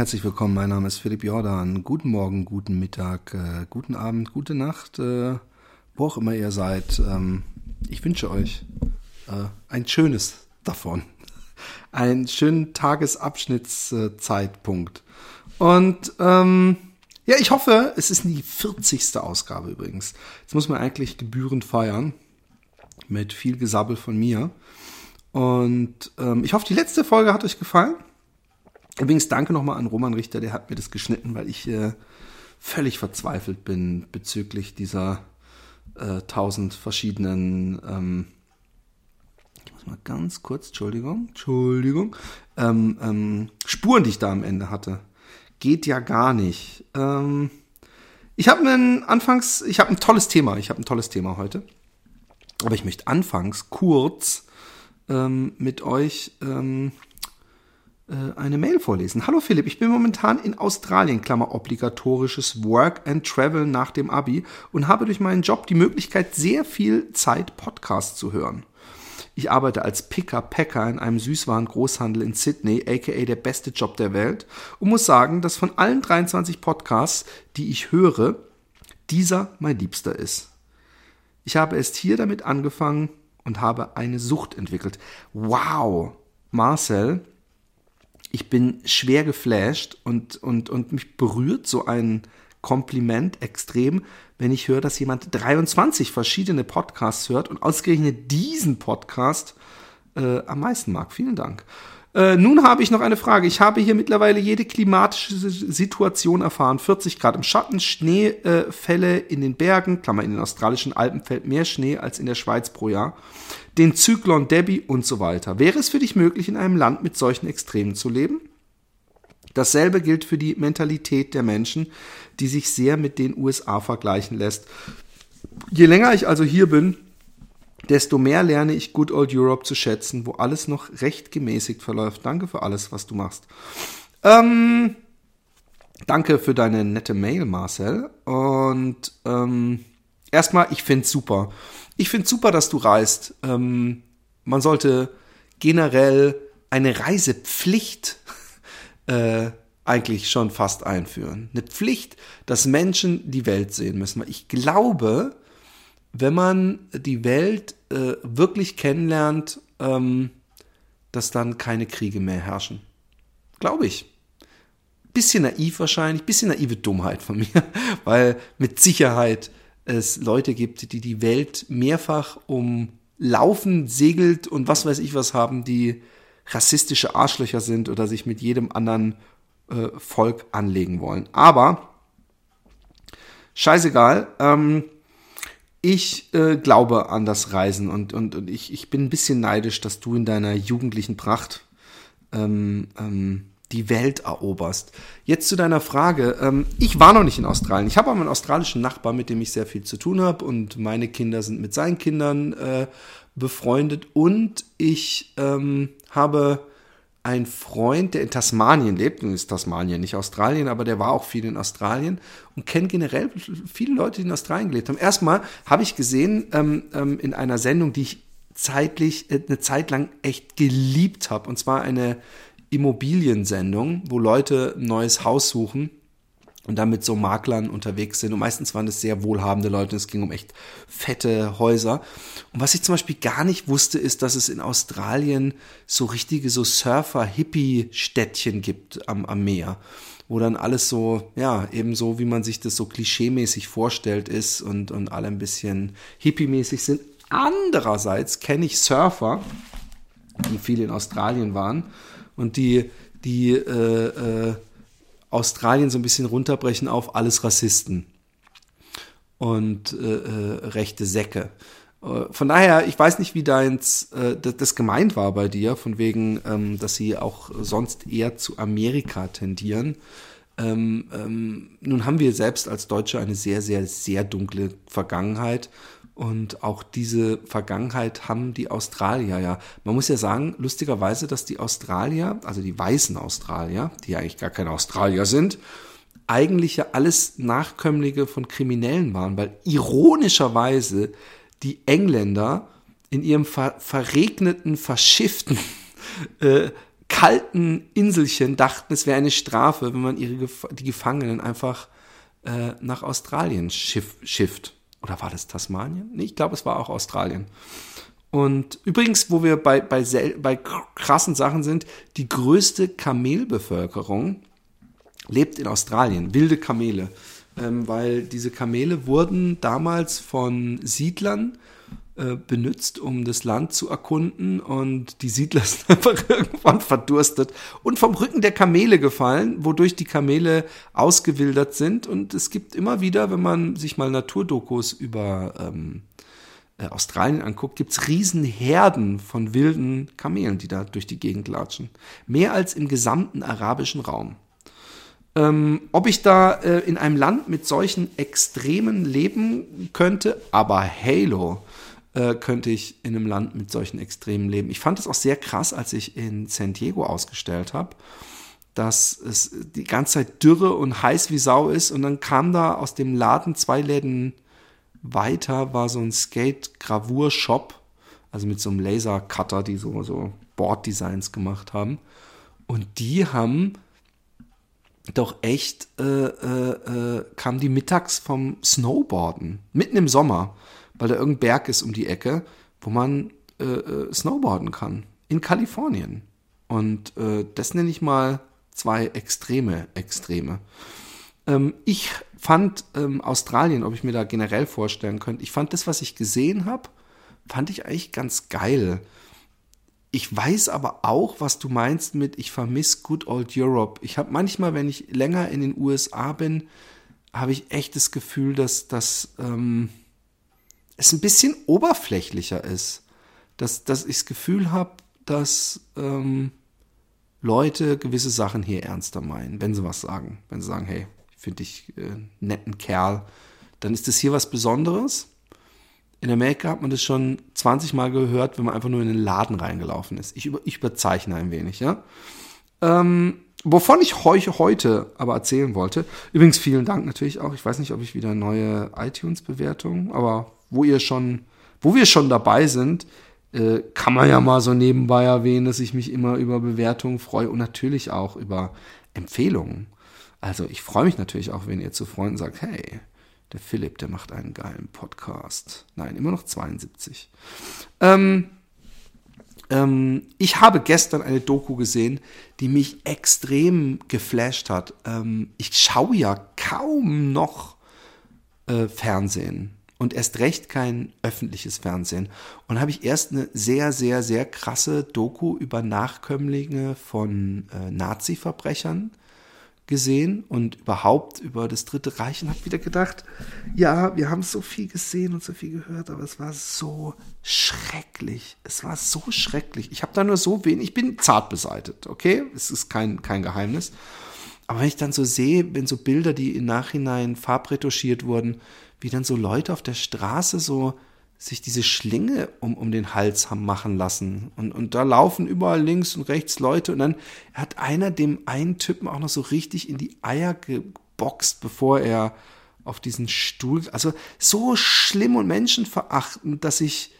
herzlich willkommen. Mein Name ist Philipp Jordan. Guten Morgen, guten Mittag, äh, guten Abend, gute Nacht, äh, wo auch immer ihr seid. Ähm, ich wünsche euch äh, ein schönes davon. Einen schönen Tagesabschnittszeitpunkt. Und ähm, ja, ich hoffe, es ist die 40. Ausgabe übrigens. Jetzt muss man eigentlich gebührend feiern. Mit viel Gesabbel von mir. Und ähm, ich hoffe, die letzte Folge hat euch gefallen. Übrigens danke nochmal an Roman Richter, der hat mir das geschnitten, weil ich äh, völlig verzweifelt bin bezüglich dieser äh, tausend verschiedenen, ähm, ich muss mal ganz kurz, Entschuldigung, Entschuldigung, ähm, ähm, Spuren, die ich da am Ende hatte. Geht ja gar nicht. Ähm, ich habe einen anfangs, ich habe ein tolles Thema, ich habe ein tolles Thema heute. Aber ich möchte anfangs kurz ähm, mit euch ähm, äh, eine Mail vorlesen. Hallo Philipp, ich bin momentan in Australien, Klammer obligatorisches Work and Travel nach dem Abi und habe durch meinen Job die Möglichkeit, sehr viel Zeit Podcasts zu hören. Ich arbeite als Picker-Packer in einem Süßwaren-Großhandel in Sydney, aka der beste Job der Welt, und muss sagen, dass von allen 23 Podcasts, die ich höre, dieser mein liebster ist. Ich habe erst hier damit angefangen und habe eine Sucht entwickelt. Wow! Marcel, ich bin schwer geflasht und, und, und mich berührt so ein Kompliment extrem, wenn ich höre, dass jemand 23 verschiedene Podcasts hört und ausgerechnet diesen Podcast äh, am meisten mag. Vielen Dank. Äh, nun habe ich noch eine Frage. Ich habe hier mittlerweile jede klimatische Situation erfahren. 40 Grad im Schatten, Schneefälle äh, in den Bergen, Klammer in den australischen Alpen fällt mehr Schnee als in der Schweiz pro Jahr den Zyklon Debbie und so weiter. Wäre es für dich möglich, in einem Land mit solchen Extremen zu leben? Dasselbe gilt für die Mentalität der Menschen, die sich sehr mit den USA vergleichen lässt. Je länger ich also hier bin, desto mehr lerne ich Good Old Europe zu schätzen, wo alles noch recht gemäßigt verläuft. Danke für alles, was du machst. Ähm, danke für deine nette Mail, Marcel. Und ähm, erstmal, ich finde es super ich finde super, dass du reist. Ähm, man sollte generell eine Reisepflicht äh, eigentlich schon fast einführen. Eine Pflicht, dass Menschen die Welt sehen müssen. Ich glaube, wenn man die Welt äh, wirklich kennenlernt, ähm, dass dann keine Kriege mehr herrschen. Glaube ich. Bisschen naiv wahrscheinlich, bisschen naive Dummheit von mir, weil mit Sicherheit es Leute gibt, die die Welt mehrfach um Laufen segelt und was weiß ich was haben, die rassistische Arschlöcher sind oder sich mit jedem anderen äh, Volk anlegen wollen. Aber scheißegal. Ähm, ich äh, glaube an das Reisen und, und, und ich, ich bin ein bisschen neidisch, dass du in deiner jugendlichen Pracht ähm, ähm, die Welt eroberst. Jetzt zu deiner Frage. Ähm, ich war noch nicht in Australien. Ich habe aber einen australischen Nachbar, mit dem ich sehr viel zu tun habe und meine Kinder sind mit seinen Kindern äh, befreundet und ich ähm, habe einen Freund, der in Tasmanien lebt, und ist Tasmanien, nicht Australien, aber der war auch viel in Australien und kennt generell viele Leute, die in Australien gelebt haben. Erstmal habe ich gesehen ähm, ähm, in einer Sendung, die ich zeitlich äh, eine Zeit lang echt geliebt habe, und zwar eine Immobiliensendung, wo Leute ein neues Haus suchen und dann mit so Maklern unterwegs sind. Und meistens waren das sehr wohlhabende Leute. Es ging um echt fette Häuser. Und was ich zum Beispiel gar nicht wusste, ist, dass es in Australien so richtige so Surfer-Hippie-Städtchen gibt am, am Meer wo dann alles so, ja, eben so, wie man sich das so klischeemäßig vorstellt ist und, und alle ein bisschen hippie-mäßig sind. Andererseits kenne ich Surfer, die viel in Australien waren und die, die äh, äh, Australien so ein bisschen runterbrechen auf alles Rassisten und äh, äh, rechte Säcke. Äh, von daher, ich weiß nicht, wie deins äh, das gemeint war bei dir, von wegen, ähm, dass sie auch sonst eher zu Amerika tendieren. Ähm, ähm, nun haben wir selbst als Deutsche eine sehr, sehr, sehr dunkle Vergangenheit und auch diese Vergangenheit haben die Australier ja. Man muss ja sagen, lustigerweise, dass die Australier, also die weißen Australier, die eigentlich gar keine Australier sind, eigentlich ja alles Nachkömmlinge von Kriminellen waren, weil ironischerweise die Engländer in ihrem ver verregneten, verschifften äh, kalten Inselchen dachten, es wäre eine Strafe, wenn man ihre die Gefangenen einfach äh, nach Australien schiff, schifft. Oder war das Tasmanien? Nee, ich glaube, es war auch Australien. Und übrigens, wo wir bei, bei, bei krassen Sachen sind, die größte Kamelbevölkerung lebt in Australien, wilde Kamele. Ähm, weil diese Kamele wurden damals von Siedlern äh, benutzt, um das Land zu erkunden und die Siedler sind einfach irgendwann verdurstet und vom Rücken der Kamele gefallen, wodurch die Kamele ausgewildert sind und es gibt immer wieder, wenn man sich mal Naturdokus über ähm, äh, Australien anguckt, gibt's riesen Herden von wilden Kamelen, die da durch die Gegend latschen. Mehr als im gesamten arabischen Raum. Ähm, ob ich da äh, in einem Land mit solchen Extremen leben könnte, aber Halo äh, könnte ich in einem Land mit solchen Extremen leben. Ich fand es auch sehr krass, als ich in San Diego ausgestellt habe, dass es die ganze Zeit dürre und heiß wie Sau ist und dann kam da aus dem Laden zwei Läden weiter war so ein Skate-Gravur-Shop, also mit so einem Laser-Cutter, die so, so Board-Designs gemacht haben. Und die haben doch echt, äh, äh, äh, kamen die mittags vom Snowboarden, mitten im Sommer, weil da irgendein Berg ist um die Ecke, wo man äh, äh snowboarden kann. In Kalifornien. Und äh, das nenne ich mal zwei extreme Extreme. Ähm, ich fand ähm, Australien, ob ich mir da generell vorstellen könnte, ich fand das, was ich gesehen habe, fand ich eigentlich ganz geil. Ich weiß aber auch, was du meinst mit, ich vermisse Good Old Europe. Ich habe manchmal, wenn ich länger in den USA bin, habe ich echt das Gefühl, dass, dass ähm, es ein bisschen oberflächlicher ist. Dass, dass ich das Gefühl habe, dass ähm, Leute gewisse Sachen hier ernster meinen, wenn sie was sagen. Wenn sie sagen, hey, finde ich äh, netten Kerl, dann ist das hier was Besonderes. In Amerika hat man das schon 20 Mal gehört, wenn man einfach nur in den Laden reingelaufen ist. Ich, über, ich überzeichne ein wenig, ja. Ähm, wovon ich euch heute aber erzählen wollte, übrigens vielen Dank natürlich auch. Ich weiß nicht, ob ich wieder neue iTunes-Bewertungen, aber wo ihr schon, wo wir schon dabei sind, äh, kann man ja mal so nebenbei erwähnen, dass ich mich immer über Bewertungen freue und natürlich auch über Empfehlungen. Also ich freue mich natürlich auch, wenn ihr zu Freunden sagt, hey, der Philipp, der macht einen geilen Podcast. Nein, immer noch 72. Ähm, ähm, ich habe gestern eine Doku gesehen, die mich extrem geflasht hat. Ähm, ich schaue ja kaum noch äh, Fernsehen und erst recht kein öffentliches Fernsehen. Und habe ich erst eine sehr, sehr, sehr krasse Doku über Nachkömmlinge von äh, Nazi-Verbrechern gesehen und überhaupt über das Dritte Reich und habe wieder gedacht, ja, wir haben so viel gesehen und so viel gehört, aber es war so schrecklich. Es war so schrecklich. Ich habe da nur so wenig, ich bin zart beseitet, okay? Es ist kein, kein Geheimnis. Aber wenn ich dann so sehe, wenn so Bilder, die im Nachhinein farbretuschiert wurden, wie dann so Leute auf der Straße so sich diese Schlinge um, um den Hals haben machen lassen. Und, und da laufen überall links und rechts Leute. Und dann hat einer dem einen Typen auch noch so richtig in die Eier geboxt, bevor er auf diesen Stuhl. Also so schlimm und menschenverachtend, dass ich.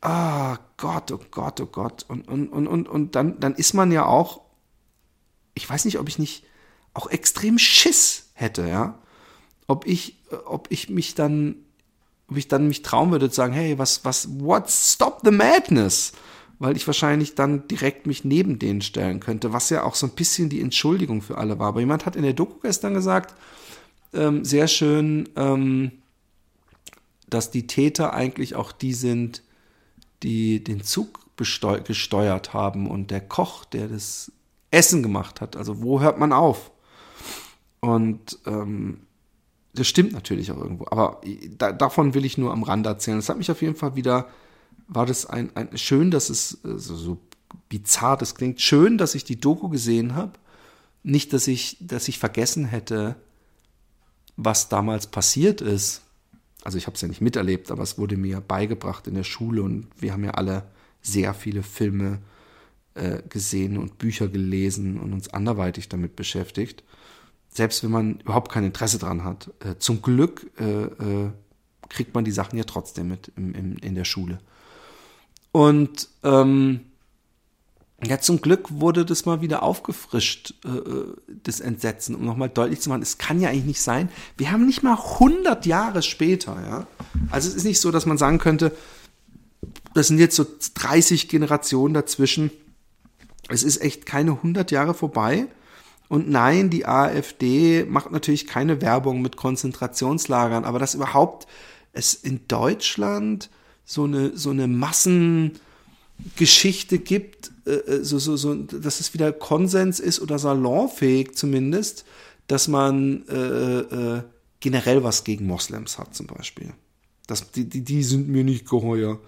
Ah, Gott, oh Gott, oh Gott. Und, und, und, und, und dann, dann ist man ja auch. Ich weiß nicht, ob ich nicht auch extrem Schiss hätte, ja. Ob ich, ob ich mich dann ob ich dann mich trauen würde zu sagen, hey, was, was, what, stop the madness? Weil ich wahrscheinlich dann direkt mich neben denen stellen könnte, was ja auch so ein bisschen die Entschuldigung für alle war. Aber jemand hat in der Doku gestern gesagt, ähm, sehr schön, ähm, dass die Täter eigentlich auch die sind, die den Zug gesteuert haben und der Koch, der das Essen gemacht hat. Also wo hört man auf? Und ähm, das stimmt natürlich auch irgendwo, aber da, davon will ich nur am Rand erzählen. Es hat mich auf jeden Fall wieder, war das ein, ein schön, dass es so, so bizarr das klingt, schön, dass ich die Doku gesehen habe. Nicht, dass ich, dass ich vergessen hätte, was damals passiert ist. Also ich habe es ja nicht miterlebt, aber es wurde mir beigebracht in der Schule und wir haben ja alle sehr viele Filme äh, gesehen und Bücher gelesen und uns anderweitig damit beschäftigt selbst wenn man überhaupt kein Interesse dran hat. Äh, zum Glück äh, äh, kriegt man die Sachen ja trotzdem mit im, im, in der Schule. Und ähm, Ja, zum Glück wurde das mal wieder aufgefrischt, äh, äh das Entsetzen, um nochmal deutlich zu machen, es kann ja eigentlich nicht sein. Wir haben nicht mal 100 Jahre später, ja. Also es ist nicht so, dass man sagen könnte, das sind jetzt so 30 Generationen dazwischen. Es ist echt keine 100 Jahre vorbei. Und nein, die AfD macht natürlich keine Werbung mit Konzentrationslagern, aber dass überhaupt es in Deutschland so eine, so eine Massengeschichte gibt, äh, äh, so, so, so, dass es wieder Konsens ist oder salonfähig zumindest, dass man äh, äh, generell was gegen Moslems hat zum Beispiel. Das, die, die, die sind mir nicht geheuer.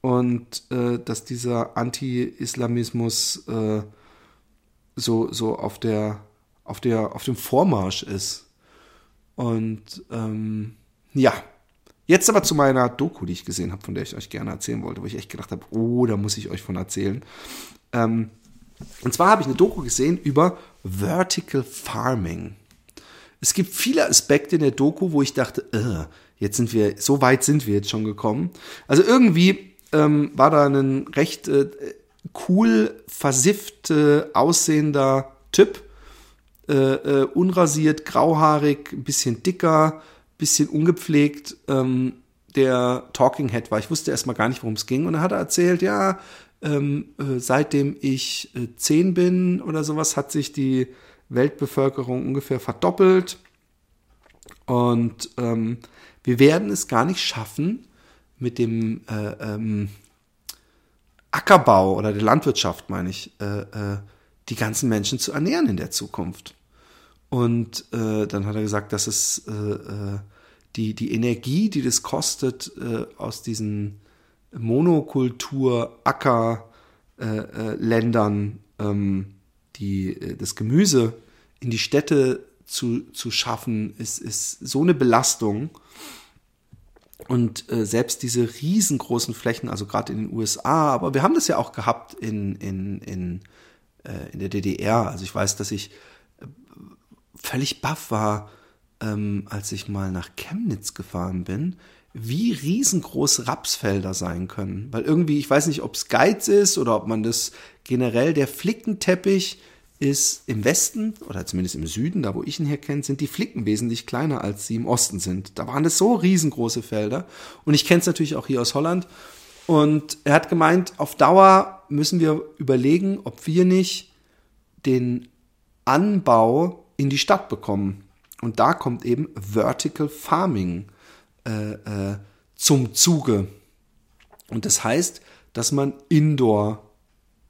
Und äh, dass dieser Anti-Islamismus äh, so, so auf der, auf der, auf dem Vormarsch ist. Und ähm, ja, jetzt aber zu meiner Doku, die ich gesehen habe, von der ich euch gerne erzählen wollte, wo ich echt gedacht habe, oh, da muss ich euch von erzählen. Ähm, und zwar habe ich eine Doku gesehen über Vertical Farming. Es gibt viele Aspekte in der Doku, wo ich dachte, äh, jetzt sind wir, so weit sind wir jetzt schon gekommen. Also irgendwie ähm, war da ein recht äh, cool versifft äh, aussehender Typ. Äh, äh, unrasiert, grauhaarig, ein bisschen dicker, bisschen ungepflegt, ähm, der Talking Head war. Ich wusste erstmal gar nicht, worum es ging. Und er hat erzählt, ja, ähm, äh, seitdem ich äh, zehn bin oder sowas, hat sich die Weltbevölkerung ungefähr verdoppelt. Und ähm, wir werden es gar nicht schaffen, mit dem äh, ähm, Ackerbau oder der Landwirtschaft, meine ich, äh, äh, die ganzen Menschen zu ernähren in der Zukunft. Und äh, dann hat er gesagt, dass es äh, äh, die, die Energie, die das kostet, äh, aus diesen Monokultur-Acker-Ländern, ähm, die, das Gemüse in die Städte zu, zu schaffen, ist, ist so eine Belastung. Und äh, selbst diese riesengroßen Flächen, also gerade in den USA, aber wir haben das ja auch gehabt in, in, in, äh, in der DDR. Also ich weiß, dass ich äh, völlig baff war, ähm, als ich mal nach Chemnitz gefahren bin, wie riesengroß Rapsfelder sein können. Weil irgendwie, ich weiß nicht, ob es Geiz ist oder ob man das generell, der Flickenteppich ist im Westen oder zumindest im Süden, da wo ich ihn hier kenne, sind die Flicken wesentlich kleiner, als sie im Osten sind. Da waren das so riesengroße Felder. Und ich kenne es natürlich auch hier aus Holland. Und er hat gemeint, auf Dauer müssen wir überlegen, ob wir nicht den Anbau in die Stadt bekommen. Und da kommt eben Vertical Farming äh, äh, zum Zuge. Und das heißt, dass man Indoor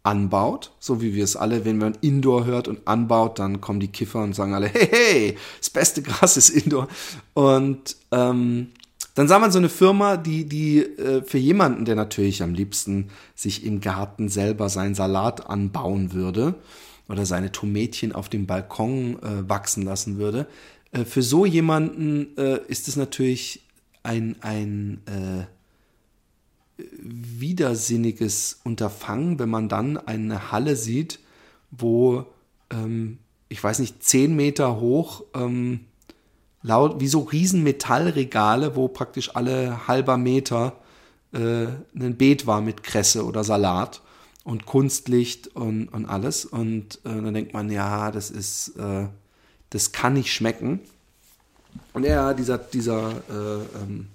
anbaut, so wie wir es alle, wenn man Indoor hört und anbaut, dann kommen die Kiffer und sagen alle, hey, hey, das beste Gras ist Indoor. Und ähm, dann sah man so eine Firma, die, die äh, für jemanden, der natürlich am liebsten sich im Garten selber seinen Salat anbauen würde oder seine Tomätchen auf dem Balkon äh, wachsen lassen würde, äh, für so jemanden äh, ist es natürlich ein, ein äh, widersinniges Unterfangen, wenn man dann eine Halle sieht, wo, ähm, ich weiß nicht, zehn Meter hoch, ähm, laut, wie so riesen Metallregale, wo praktisch alle halber Meter äh, ein Beet war mit Kresse oder Salat und Kunstlicht und, und alles. Und äh, dann denkt man, ja, das ist, äh, das kann nicht schmecken. Und ja, dieser, dieser äh, ähm,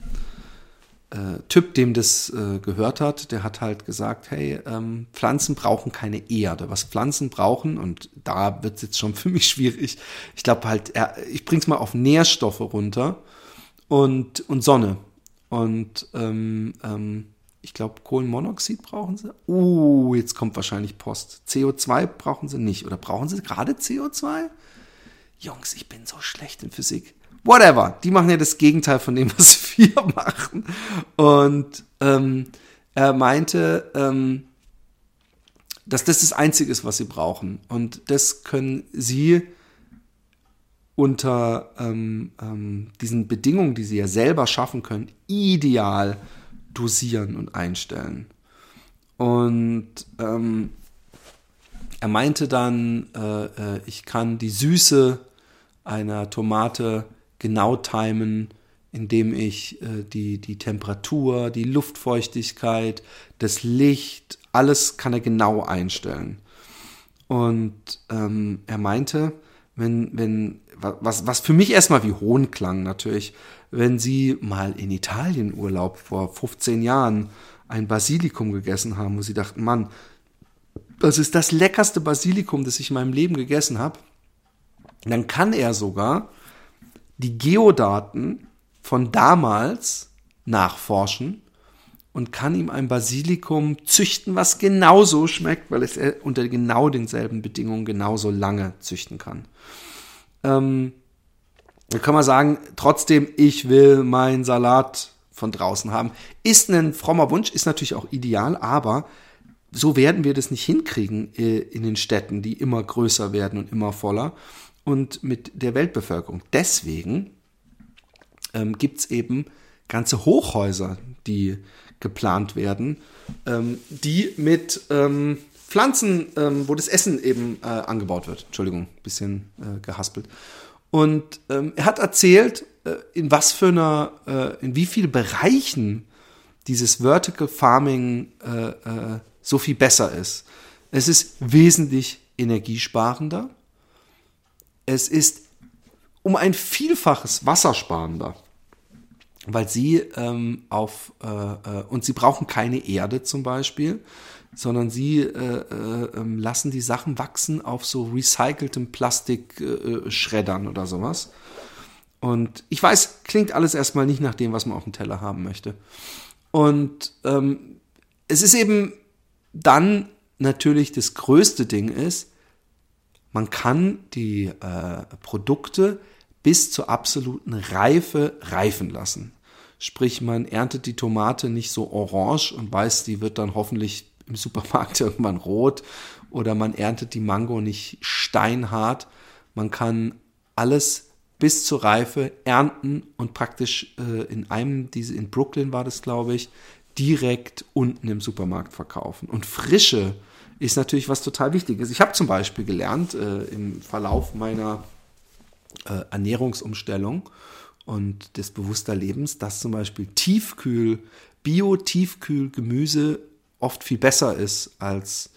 äh, Typ, dem das äh, gehört hat, der hat halt gesagt, hey, ähm, Pflanzen brauchen keine Erde. Was Pflanzen brauchen, und da wird es jetzt schon für mich schwierig, ich glaube halt, ich bring's mal auf Nährstoffe runter und, und Sonne. Und ähm, ähm, ich glaube, Kohlenmonoxid brauchen sie. Uh, jetzt kommt wahrscheinlich Post. CO2 brauchen sie nicht. Oder brauchen sie gerade CO2? Jungs, ich bin so schlecht in Physik whatever. Die machen ja das Gegenteil von dem, was wir machen. Und ähm, er meinte, ähm, dass das das Einzige ist, was sie brauchen. Und das können sie unter ähm, ähm, diesen Bedingungen, die sie ja selber schaffen können, ideal dosieren und einstellen. Und ähm, er meinte dann, äh, äh, ich kann die Süße einer Tomate genau timen, indem ich äh, die, die Temperatur, die Luftfeuchtigkeit, das Licht, Alles kann er genau einstellen. Und ähm, er meinte, wenn, wenn, was, was für mich erstmal wie Hohn klang natürlich, wenn sie mal in Italien Urlaub vor 15 Jahren ein Basilikum gegessen haben, wo sie dachten, Mann, das ist das leckerste Basilikum, das ich in meinem Leben gegessen habe, dann kann er sogar die Geodaten von damals nachforschen und kann ihm ein Basilikum züchten, was genauso schmeckt, weil es unter genau denselben Bedingungen genauso lange züchten kann. Ähm, da kann man sagen, trotzdem, ich will meinen Salat von draußen haben. Ist ein frommer Wunsch, ist natürlich auch ideal, aber so werden wir das nicht hinkriegen äh, in den Städten, die immer größer werden und immer voller und mit der Weltbevölkerung. Deswegen ähm, gibt es eben ganze Hochhäuser, die geplant werden, ähm, die mit ähm, Pflanzen, ähm, wo das Essen eben äh, angebaut wird. Entschuldigung, bisschen äh, gehaspelt. Und ähm, er hat erzählt, äh, in was für einer, äh, in wie vielen Bereichen dieses Vertical Farming äh, äh, so viel besser ist. Es ist wesentlich energiesparender. Es ist um ein Vielfaches wassersparender weil sie ähm, auf äh, äh, und sie brauchen keine Erde zum Beispiel, sondern sie äh, äh, ähm, lassen die Sachen wachsen auf so recyceltem Plastikschreddern äh, oder sowas. Und ich weiß, klingt alles erstmal nicht nach dem, was man auf dem Teller haben möchte. Und ähm, es ist eben dann natürlich das größte Ding ist, man kann die äh, Produkte bis zur absoluten Reife reifen lassen. Sprich, man erntet die Tomate nicht so orange und weiß, die wird dann hoffentlich im Supermarkt irgendwann rot oder man erntet die Mango nicht steinhart. Man kann alles bis zur Reife ernten und praktisch äh, in einem, diese in Brooklyn war das, glaube ich, direkt unten im Supermarkt verkaufen. Und Frische ist natürlich was total Wichtiges. Ich habe zum Beispiel gelernt äh, im Verlauf meiner äh, Ernährungsumstellung und des bewusster Lebens, dass zum Beispiel Tiefkühl, Bio-Tiefkühl-Gemüse oft viel besser ist als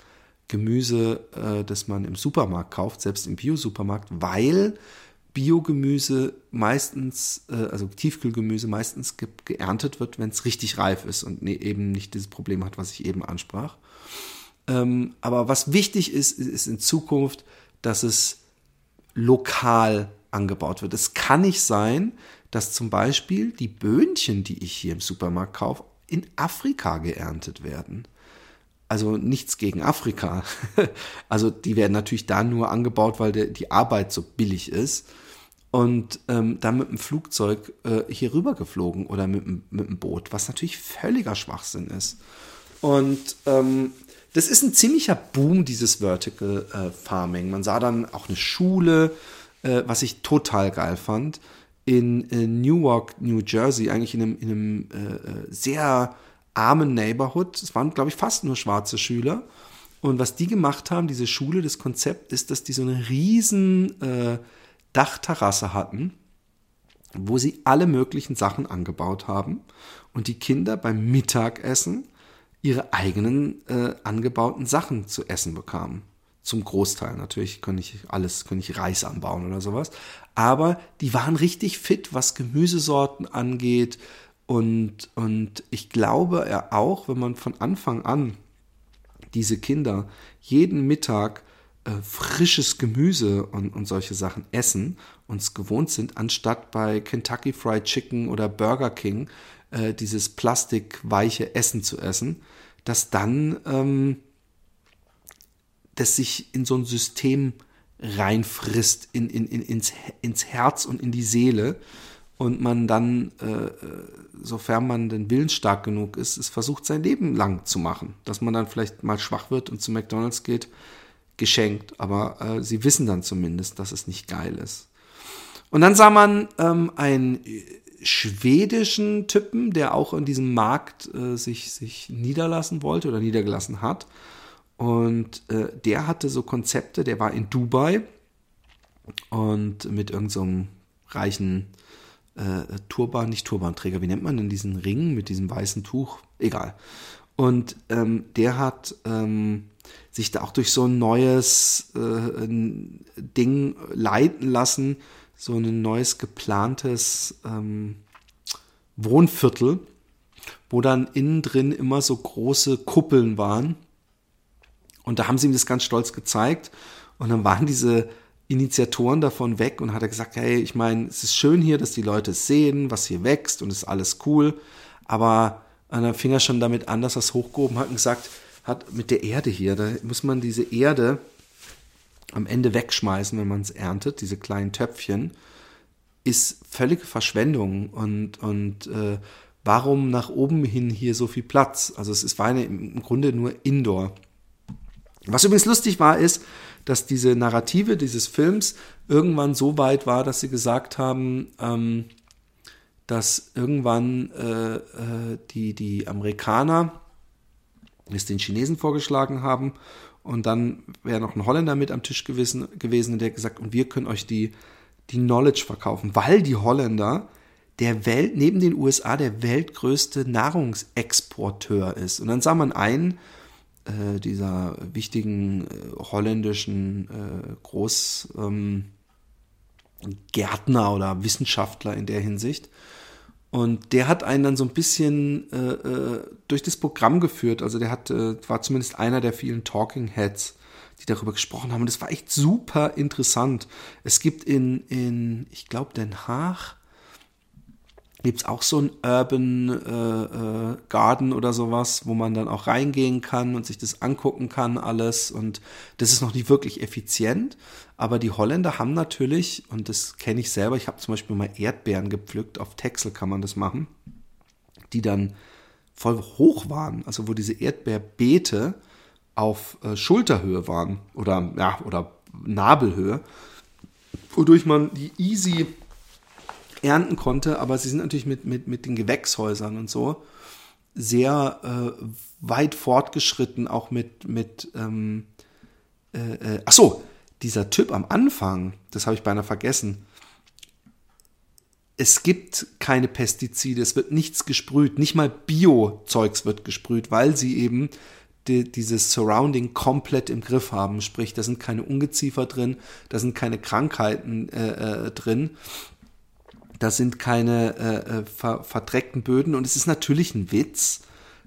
Gemüse, äh, das man im Supermarkt kauft, selbst im Bio-Supermarkt, weil Biogemüse meistens, äh, also Tiefkühlgemüse meistens ge geerntet wird, wenn es richtig reif ist und ne, eben nicht dieses Problem hat, was ich eben ansprach. Ähm, aber was wichtig ist, ist in Zukunft, dass es lokal angebaut wird. Es kann nicht sein, dass zum Beispiel die Böhnchen, die ich hier im Supermarkt kaufe, in Afrika geerntet werden. Also nichts gegen Afrika. Also die werden natürlich da nur angebaut, weil die Arbeit so billig ist. Und ähm, dann mit dem Flugzeug äh, hier rüber geflogen oder mit, mit dem Boot, was natürlich völliger Schwachsinn ist. Und ähm, das ist ein ziemlicher Boom, dieses Vertical äh, Farming. Man sah dann auch eine Schule, äh, was ich total geil fand, in äh, Newark, New Jersey, eigentlich in einem, in einem äh, äh, sehr armen Neighborhood. Es waren, glaube ich, fast nur schwarze Schüler. Und was die gemacht haben, diese Schule, das Konzept ist, dass die so eine riesen äh, Dachterrasse hatten, wo sie alle möglichen Sachen angebaut haben und die Kinder beim Mittagessen ihre eigenen äh, angebauten Sachen zu essen bekamen zum Großteil. Natürlich kann ich alles, kann ich Reis anbauen oder sowas. Aber die waren richtig fit, was Gemüsesorten angeht. Und, und ich glaube ja auch, wenn man von Anfang an diese Kinder jeden Mittag äh, frisches Gemüse und, und solche Sachen essen und es gewohnt sind, anstatt bei Kentucky Fried Chicken oder Burger King äh, dieses plastikweiche Essen zu essen, dass dann ähm, das sich in so ein System reinfrisst, in, in, in, ins, ins Herz und in die Seele. Und man dann, äh, sofern man denn willensstark genug ist, es versucht, sein Leben lang zu machen. Dass man dann vielleicht mal schwach wird und zu McDonalds geht, geschenkt. Aber äh, sie wissen dann zumindest, dass es nicht geil ist. Und dann sah man ähm, einen schwedischen Typen, der auch in diesem Markt äh, sich, sich niederlassen wollte oder niedergelassen hat. Und äh, der hatte so Konzepte, der war in Dubai und mit irgendeinem so reichen äh, Turban, nicht Turbanträger, wie nennt man denn diesen Ring mit diesem weißen Tuch? Egal. Und ähm, der hat ähm, sich da auch durch so ein neues äh, Ding leiten lassen, so ein neues geplantes ähm, Wohnviertel, wo dann innen drin immer so große Kuppeln waren. Und da haben sie ihm das ganz stolz gezeigt. Und dann waren diese Initiatoren davon weg und hat er gesagt, hey, ich meine, es ist schön hier, dass die Leute sehen, was hier wächst und ist alles cool. Aber dann fing er schon damit an, dass er es hochgehoben hat und gesagt hat, mit der Erde hier, da muss man diese Erde am Ende wegschmeißen, wenn man es erntet, diese kleinen Töpfchen, ist völlige Verschwendung und, und äh, warum nach oben hin hier so viel Platz? Also es ist, war eine, im Grunde nur Indoor. Was übrigens lustig war, ist, dass diese Narrative dieses Films irgendwann so weit war, dass sie gesagt haben, ähm, dass irgendwann äh, äh, die, die Amerikaner es den Chinesen vorgeschlagen haben und dann wäre noch ein Holländer mit am Tisch gewesen, gewesen der gesagt, und wir können euch die, die Knowledge verkaufen, weil die Holländer der Welt, neben den USA der weltgrößte Nahrungsexporteur ist. Und dann sah man ein, äh, dieser wichtigen äh, holländischen äh, Großgärtner ähm, oder Wissenschaftler in der Hinsicht, und der hat einen dann so ein bisschen äh, äh, durch das Programm geführt. Also der hat, äh, war zumindest einer der vielen Talking Heads, die darüber gesprochen haben. Und das war echt super interessant. Es gibt in, in ich glaube, Den Haag gibt es auch so ein Urban äh, äh, Garden oder sowas, wo man dann auch reingehen kann und sich das angucken kann, alles. Und das ist noch nicht wirklich effizient. Aber die Holländer haben natürlich, und das kenne ich selber, ich habe zum Beispiel mal Erdbeeren gepflückt, auf Texel kann man das machen, die dann voll hoch waren, also wo diese Erdbeerbeete auf äh, Schulterhöhe waren oder ja, oder Nabelhöhe, wodurch man die easy ernten konnte, aber sie sind natürlich mit, mit, mit den Gewächshäusern und so sehr äh, weit fortgeschritten, auch mit, mit ähm, äh, äh, ach so, dieser Typ am Anfang, das habe ich beinahe vergessen. Es gibt keine Pestizide, es wird nichts gesprüht, nicht mal Bio-Zeugs wird gesprüht, weil sie eben die, dieses Surrounding komplett im Griff haben. Sprich, da sind keine Ungeziefer drin, da sind keine Krankheiten äh, äh, drin da sind keine äh, äh, ver verdreckten Böden und es ist natürlich ein Witz,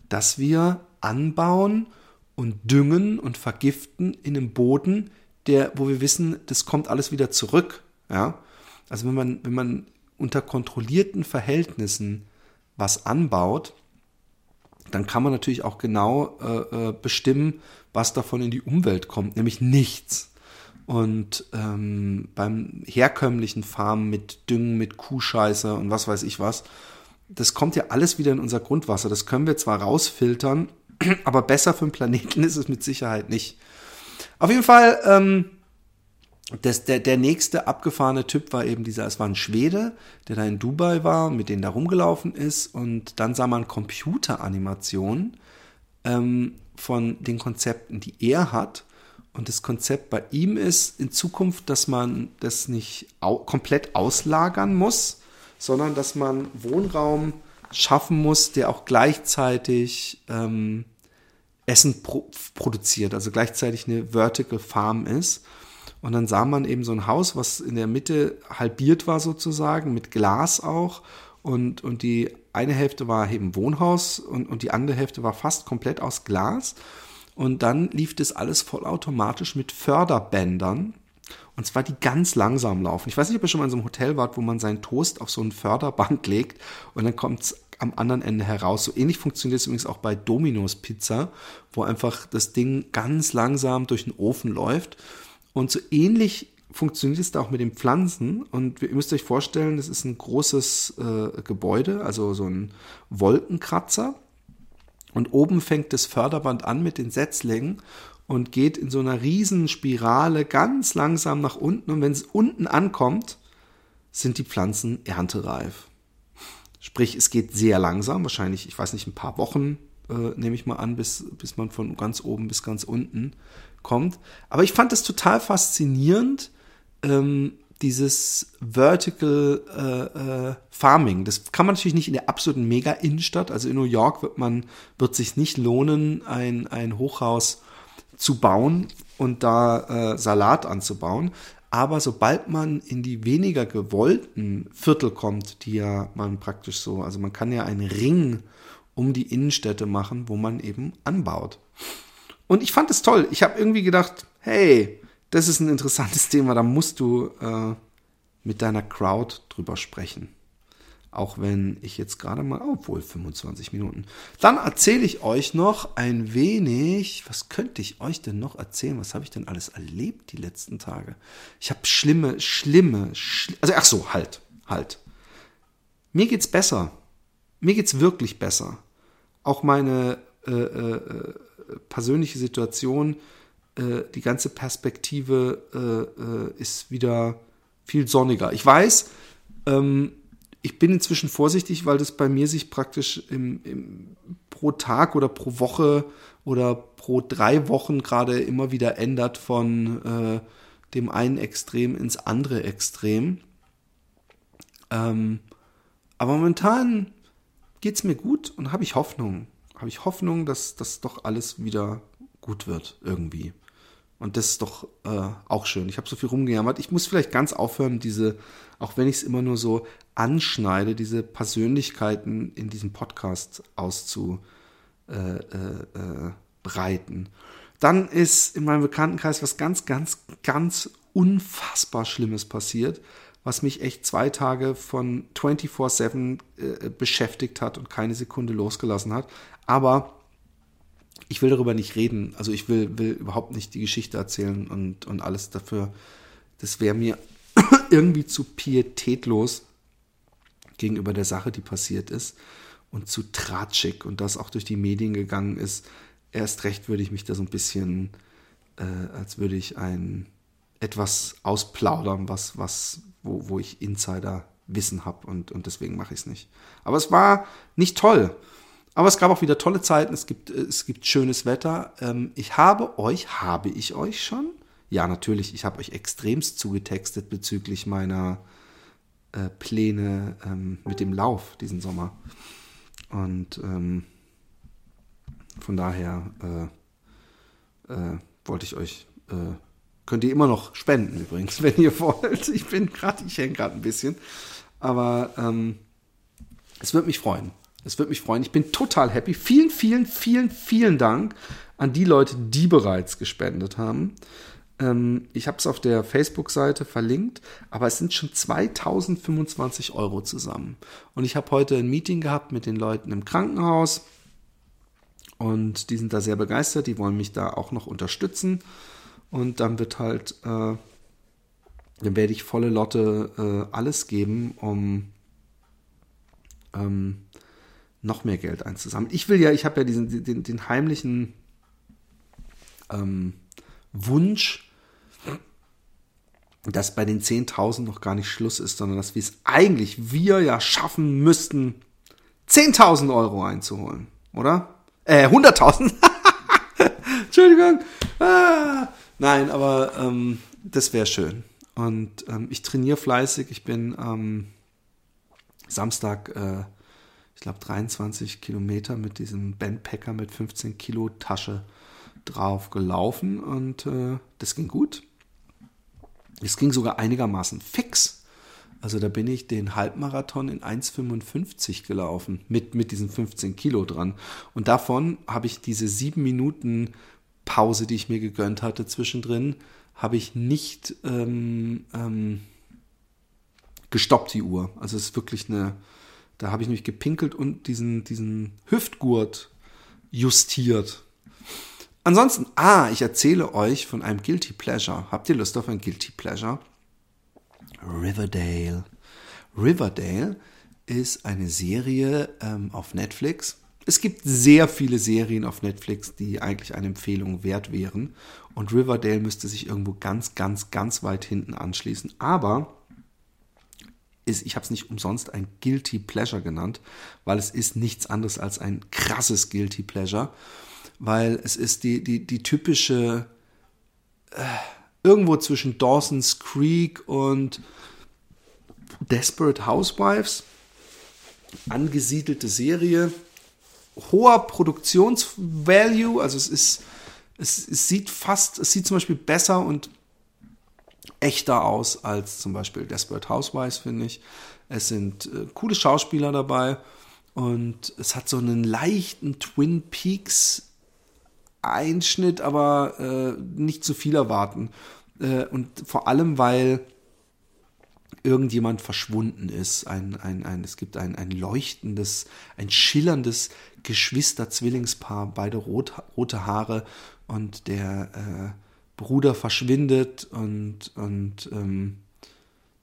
dass wir anbauen und düngen und vergiften in einem Boden, der, wo wir wissen, das kommt alles wieder zurück. Ja? Also wenn man, wenn man unter kontrollierten Verhältnissen was anbaut, dann kann man natürlich auch genau äh, äh bestimmen, was davon in die Umwelt kommt, nämlich nichts. Und ähm, beim herkömmlichen Farmen mit Düngen, mit Kuhscheiße und was weiß ich was, das kommt ja alles wieder in unser Grundwasser. Das können wir zwar rausfiltern, aber besser für den Planeten ist es mit Sicherheit nicht. Auf jeden Fall, ähm, das, der, der nächste abgefahrene Typ war eben dieser, es war ein Schwede, der da in Dubai war, mit denen da rumgelaufen ist und dann sah man Computeranimationen ähm, von den Konzepten, die er hat und das Konzept bei ihm ist in Zukunft, dass man das nicht au komplett auslagern muss, sondern dass man Wohnraum schaffen muss, der auch gleichzeitig ähm, Essen pro produziert, also gleichzeitig eine Vertical Farm ist. Und dann sah man eben so ein Haus, was in der Mitte halbiert war sozusagen, mit Glas auch. Und, und die eine Hälfte war eben Wohnhaus und, und die andere Hälfte war fast komplett aus Glas. Und dann lief das alles vollautomatisch mit Förderbändern. Und zwar die ganz langsam laufen. Ich weiß nicht, ob ihr schon mal in so einem Hotel wart, wo man seinen Toast auf so ein Förderband legt und dann kommt es am anderen Ende heraus. So ähnlich funktioniert es übrigens auch bei Domino's Pizza, wo einfach das Ding ganz langsam durch den Ofen läuft. Und so ähnlich funktioniert es da auch mit den Pflanzen. Und ihr müsst euch vorstellen, das ist ein großes äh, Gebäude, also so ein Wolkenkratzer. Und oben fängt das Förderband an mit den Setzlingen und geht in so einer riesen Spirale ganz langsam nach unten. Und wenn es unten ankommt, sind die Pflanzen erntereif. Sprich, es geht sehr langsam, wahrscheinlich, ich weiß nicht, ein paar Wochen, äh, nehme ich mal an, bis, bis man von ganz oben bis ganz unten kommt. Aber ich fand es total faszinierend, ähm, dieses Vertical äh, äh, Farming. Das kann man natürlich nicht in der absoluten Mega-Innenstadt. Also in New York wird man, wird sich nicht lohnen, ein, ein Hochhaus zu bauen und da äh, Salat anzubauen. Aber sobald man in die weniger gewollten Viertel kommt, die ja man praktisch so, also man kann ja einen Ring um die Innenstädte machen, wo man eben anbaut. Und ich fand es toll. Ich habe irgendwie gedacht, hey, das ist ein interessantes Thema, da musst du äh, mit deiner Crowd drüber sprechen. Auch wenn ich jetzt gerade mal, obwohl 25 Minuten. Dann erzähle ich euch noch ein wenig, was könnte ich euch denn noch erzählen? Was habe ich denn alles erlebt die letzten Tage? Ich habe schlimme, schlimme, schli also ach so, halt, halt. Mir geht's besser. Mir geht's wirklich besser. Auch meine äh, äh, persönliche Situation, äh, die ganze Perspektive äh, äh, ist wieder viel sonniger. Ich weiß, ähm, ich bin inzwischen vorsichtig, weil das bei mir sich praktisch im, im, pro Tag oder pro Woche oder pro drei Wochen gerade immer wieder ändert von äh, dem einen Extrem ins andere Extrem. Ähm, aber momentan geht es mir gut und habe ich Hoffnung. Habe ich Hoffnung, dass das doch alles wieder gut wird irgendwie. Und das ist doch äh, auch schön. Ich habe so viel rumgejammert. Ich muss vielleicht ganz aufhören, diese, auch wenn ich es immer nur so anschneide, diese Persönlichkeiten in diesem Podcast auszubreiten. Äh, äh, äh Dann ist in meinem Bekanntenkreis was ganz, ganz, ganz unfassbar Schlimmes passiert, was mich echt zwei Tage von 24-7 äh, beschäftigt hat und keine Sekunde losgelassen hat. Aber ich will darüber nicht reden. Also ich will, will überhaupt nicht die Geschichte erzählen und, und alles dafür. Das wäre mir irgendwie zu pietätlos gegenüber der Sache, die passiert ist und zu tratschig und das auch durch die Medien gegangen ist. Erst recht würde ich mich da so ein bisschen, äh, als würde ich ein etwas ausplaudern, was, was, wo, wo ich Insider-Wissen habe und, und deswegen mache ich es nicht. Aber es war nicht toll. Aber es gab auch wieder tolle Zeiten, es gibt, es gibt schönes Wetter. Ähm, ich habe euch, habe ich euch schon? Ja, natürlich, ich habe euch extremst zugetextet bezüglich meiner äh, Pläne ähm, mit dem Lauf diesen Sommer. Und ähm, von daher äh, äh, wollte ich euch, äh, könnt ihr immer noch spenden übrigens, wenn ihr wollt. Ich bin gerade, ich hänge gerade ein bisschen. Aber ähm, es würde mich freuen. Es würde mich freuen. Ich bin total happy. Vielen, vielen, vielen, vielen Dank an die Leute, die bereits gespendet haben. Ähm, ich habe es auf der Facebook-Seite verlinkt, aber es sind schon 2025 Euro zusammen. Und ich habe heute ein Meeting gehabt mit den Leuten im Krankenhaus und die sind da sehr begeistert. Die wollen mich da auch noch unterstützen. Und dann wird halt, äh, dann werde ich volle Lotte äh, alles geben, um ähm, noch mehr Geld einzusammeln. Ich will ja, ich habe ja diesen den, den heimlichen ähm, Wunsch, dass bei den 10.000 noch gar nicht Schluss ist, sondern dass wir es eigentlich wir ja schaffen müssten, 10.000 Euro einzuholen, oder? Äh, 100.000. Entschuldigung. Ah, nein, aber ähm, das wäre schön. Und ähm, ich trainiere fleißig. Ich bin ähm, Samstag äh, ich glaube, 23 Kilometer mit diesem Bandpacker mit 15 Kilo Tasche drauf gelaufen und äh, das ging gut. Es ging sogar einigermaßen fix. Also da bin ich den Halbmarathon in 1,55 gelaufen mit, mit diesen 15 Kilo dran. Und davon habe ich diese sieben Minuten Pause, die ich mir gegönnt hatte zwischendrin, habe ich nicht ähm, ähm, gestoppt, die Uhr. Also es ist wirklich eine, da habe ich nämlich gepinkelt und diesen, diesen Hüftgurt justiert. Ansonsten, ah, ich erzähle euch von einem Guilty Pleasure. Habt ihr Lust auf ein Guilty Pleasure? Riverdale. Riverdale ist eine Serie ähm, auf Netflix. Es gibt sehr viele Serien auf Netflix, die eigentlich eine Empfehlung wert wären. Und Riverdale müsste sich irgendwo ganz, ganz, ganz weit hinten anschließen. Aber ist, ich habe es nicht umsonst ein Guilty Pleasure genannt, weil es ist nichts anderes als ein krasses Guilty Pleasure, weil es ist die, die, die typische, äh, irgendwo zwischen Dawson's Creek und Desperate Housewives angesiedelte Serie. Hoher Produktionsvalue, also es ist, es, es sieht fast, es sieht zum Beispiel besser und echter aus als zum Beispiel Desperate Housewives, finde ich. Es sind äh, coole Schauspieler dabei und es hat so einen leichten Twin Peaks Einschnitt, aber äh, nicht zu viel erwarten. Äh, und vor allem, weil irgendjemand verschwunden ist. Ein, ein, ein, es gibt ein, ein leuchtendes, ein schillerndes Geschwister-Zwillingspaar, beide rot, rote Haare und der äh, Bruder verschwindet und, und ähm,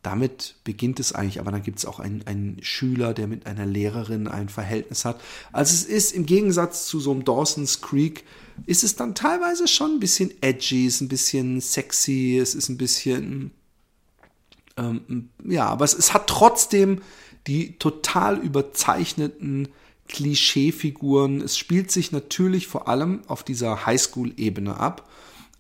damit beginnt es eigentlich, aber dann gibt es auch einen, einen Schüler, der mit einer Lehrerin ein Verhältnis hat. Also es ist im Gegensatz zu so einem Dawson's Creek, ist es dann teilweise schon ein bisschen edgy, ist ein bisschen sexy, es ist ein bisschen ähm, ja, aber es, es hat trotzdem die total überzeichneten Klischeefiguren. Es spielt sich natürlich vor allem auf dieser Highschool-Ebene ab.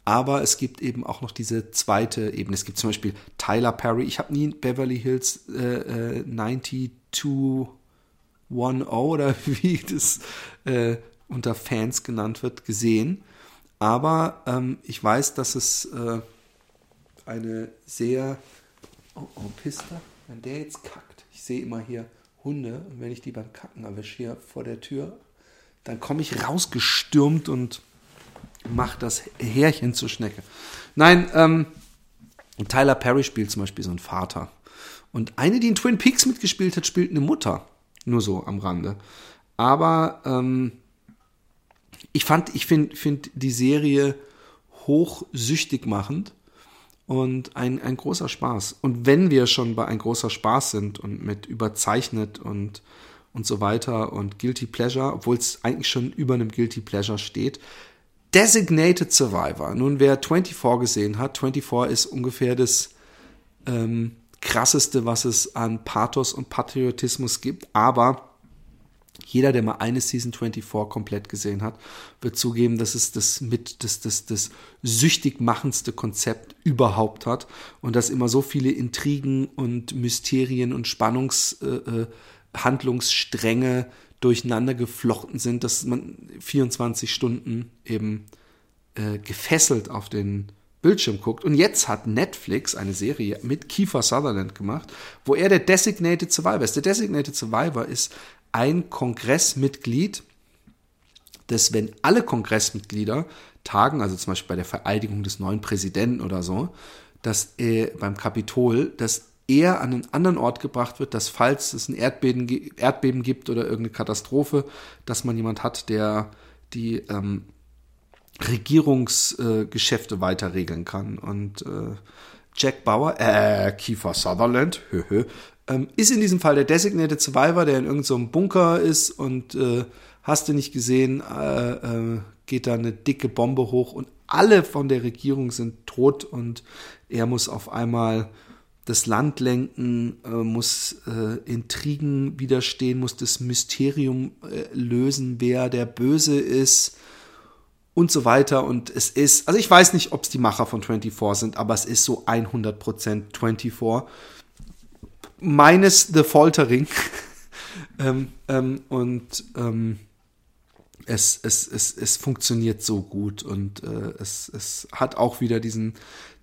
Aber es gibt eben auch noch diese zweite Ebene. Es gibt zum Beispiel Tyler Perry. Ich habe nie Beverly Hills äh, äh, 9210 oder wie das äh, unter Fans genannt wird, gesehen. Aber ähm, ich weiß, dass es äh, eine sehr Oh, oh, Pista, wenn der jetzt kackt. Ich sehe immer hier Hunde und wenn ich die beim Kacken erwische hier vor der Tür, dann komme ich rausgestürmt und mache das Härchen zur Schnecke. Nein, ähm, Tyler Perry spielt zum Beispiel so einen Vater. Und eine, die in Twin Peaks mitgespielt hat, spielt eine Mutter. Nur so am Rande. Aber ähm, ich fand, ich finde find die Serie hochsüchtig machend und ein, ein großer Spaß. Und wenn wir schon bei ein großer Spaß sind und mit überzeichnet und, und so weiter und Guilty Pleasure, obwohl es eigentlich schon über einem Guilty Pleasure steht, Designated Survivor. Nun, wer 24 gesehen hat, 24 ist ungefähr das ähm, krasseste, was es an Pathos und Patriotismus gibt, aber jeder, der mal eine Season 24 komplett gesehen hat, wird zugeben, dass es das mit das, das, das süchtig machendste Konzept überhaupt hat und dass immer so viele Intrigen und Mysterien und Spannungshandlungsstränge äh, äh durcheinander geflochten sind, dass man 24 Stunden eben äh, gefesselt auf den Bildschirm guckt. Und jetzt hat Netflix eine Serie mit Kiefer Sutherland gemacht, wo er der Designated Survivor ist. Der Designated Survivor ist ein Kongressmitglied, das, wenn alle Kongressmitglieder tagen, also zum Beispiel bei der Vereidigung des neuen Präsidenten oder so, dass äh, beim Kapitol, dass er an einen anderen Ort gebracht wird, dass falls es ein Erdbeben, Erdbeben gibt oder irgendeine Katastrophe, dass man jemand hat, der die ähm, Regierungsgeschäfte äh, weiter regeln kann. Und äh, Jack Bauer, äh, Kiefer Sutherland, hö, hö, ähm, ist in diesem Fall der Designated Survivor, der in irgendeinem so Bunker ist und äh, hast du nicht gesehen, äh, äh, geht da eine dicke Bombe hoch und alle von der Regierung sind tot und er muss auf einmal das Land lenken, äh, muss äh, Intrigen widerstehen, muss das Mysterium äh, lösen, wer der Böse ist und so weiter. Und es ist, also ich weiß nicht, ob es die Macher von 24 sind, aber es ist so 100% 24 meines The Foltering. ähm, ähm, und ähm, es, es, es, es funktioniert so gut und äh, es, es hat auch wieder diesen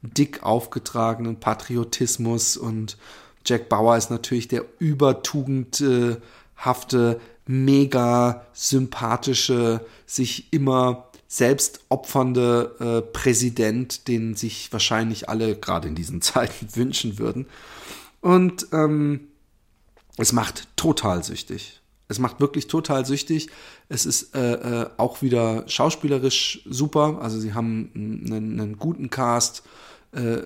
dick aufgetragenen Patriotismus und Jack Bauer ist natürlich der übertugendhafte, mega sympathische, sich immer selbst opfernde äh, Präsident, den sich wahrscheinlich alle gerade in diesen Zeiten wünschen würden. Und ähm, es macht total süchtig. Es macht wirklich total süchtig. Es ist äh, äh, auch wieder schauspielerisch super. Also sie haben einen, einen guten Cast. Äh,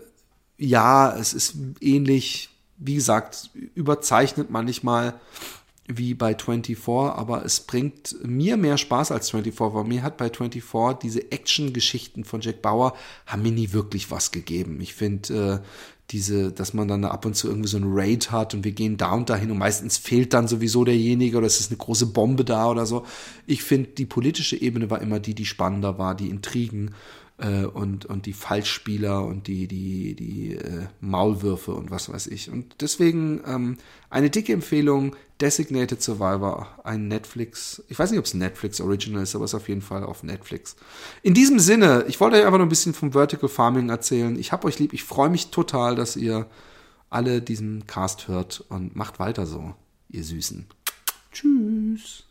ja, es ist ähnlich, wie gesagt, überzeichnet manchmal wie bei 24, aber es bringt mir mehr Spaß als 24, weil mir hat bei 24 diese Action-Geschichten von Jack Bauer haben mir nie wirklich was gegeben. Ich finde, äh, diese, dass man dann ab und zu irgendwie so ein Raid hat und wir gehen da und dahin und meistens fehlt dann sowieso derjenige oder es ist eine große Bombe da oder so. Ich finde, die politische Ebene war immer die, die spannender war, die Intrigen. Äh, und, und die Falschspieler und die, die, die äh, Maulwürfe und was weiß ich. Und deswegen ähm, eine dicke Empfehlung, Designated Survivor, ein Netflix, ich weiß nicht, ob es Netflix Original ist, aber es ist auf jeden Fall auf Netflix. In diesem Sinne, ich wollte euch einfach nur ein bisschen vom Vertical Farming erzählen. Ich hab euch lieb, ich freue mich total, dass ihr alle diesen Cast hört und macht weiter so, ihr Süßen. Tschüss.